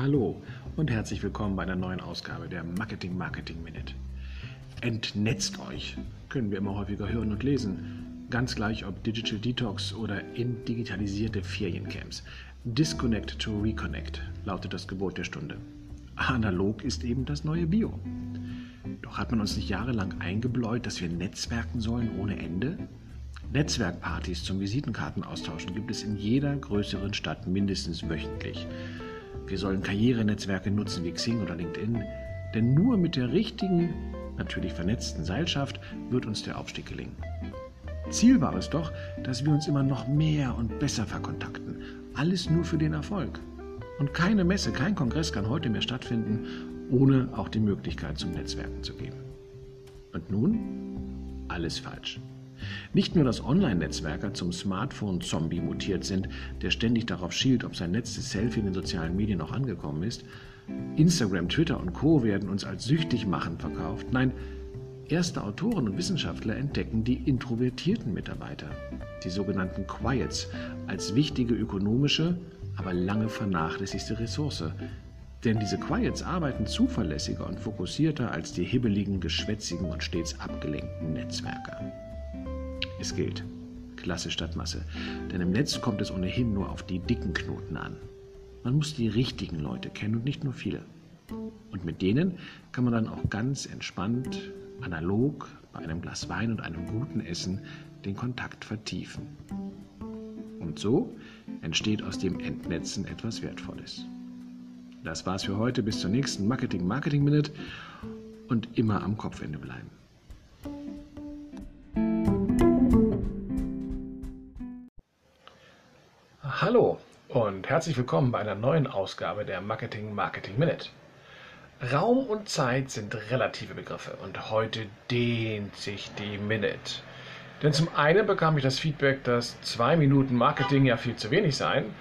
Hallo und herzlich willkommen bei einer neuen Ausgabe der Marketing Marketing Minute. Entnetzt euch, können wir immer häufiger hören und lesen. Ganz gleich ob Digital Detox oder in digitalisierte Feriencamps. Disconnect to Reconnect lautet das Gebot der Stunde. Analog ist eben das neue Bio. Doch hat man uns nicht jahrelang eingebläut, dass wir netzwerken sollen ohne Ende? Netzwerkpartys zum Visitenkartenaustauschen gibt es in jeder größeren Stadt mindestens wöchentlich. Wir sollen Karrierenetzwerke nutzen wie Xing oder LinkedIn, denn nur mit der richtigen, natürlich vernetzten Seilschaft wird uns der Aufstieg gelingen. Ziel war es doch, dass wir uns immer noch mehr und besser verkontakten. Alles nur für den Erfolg. Und keine Messe, kein Kongress kann heute mehr stattfinden, ohne auch die Möglichkeit zum Netzwerken zu geben. Und nun? Alles falsch. Nicht nur, dass Online-Netzwerker zum Smartphone-Zombie mutiert sind, der ständig darauf schielt, ob sein letztes Selfie in den sozialen Medien noch angekommen ist. Instagram, Twitter und Co. werden uns als süchtig machen verkauft. Nein, erste Autoren und Wissenschaftler entdecken die introvertierten Mitarbeiter, die sogenannten Quiets, als wichtige ökonomische, aber lange vernachlässigte Ressource. Denn diese Quiets arbeiten zuverlässiger und fokussierter als die hibbeligen, geschwätzigen und stets abgelenkten Netzwerker. Es gilt. Klasse statt Masse. Denn im Netz kommt es ohnehin nur auf die dicken Knoten an. Man muss die richtigen Leute kennen und nicht nur viele. Und mit denen kann man dann auch ganz entspannt, analog, bei einem Glas Wein und einem guten Essen den Kontakt vertiefen. Und so entsteht aus dem Entnetzen etwas Wertvolles. Das war's für heute. Bis zur nächsten Marketing Marketing Minute und immer am Kopfende bleiben. Hallo und herzlich willkommen bei einer neuen Ausgabe der Marketing Marketing Minute. Raum und Zeit sind relative Begriffe und heute dehnt sich die Minute. Denn zum einen bekam ich das Feedback, dass zwei Minuten Marketing ja viel zu wenig seien,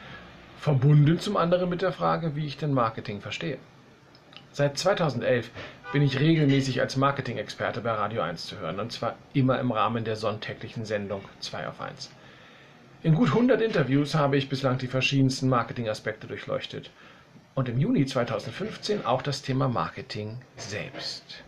verbunden zum anderen mit der Frage, wie ich denn Marketing verstehe. Seit 2011 bin ich regelmäßig als Marketing-Experte bei Radio 1 zu hören und zwar immer im Rahmen der sonntäglichen Sendung 2 auf 1. In gut 100 Interviews habe ich bislang die verschiedensten Marketingaspekte durchleuchtet und im Juni 2015 auch das Thema Marketing selbst.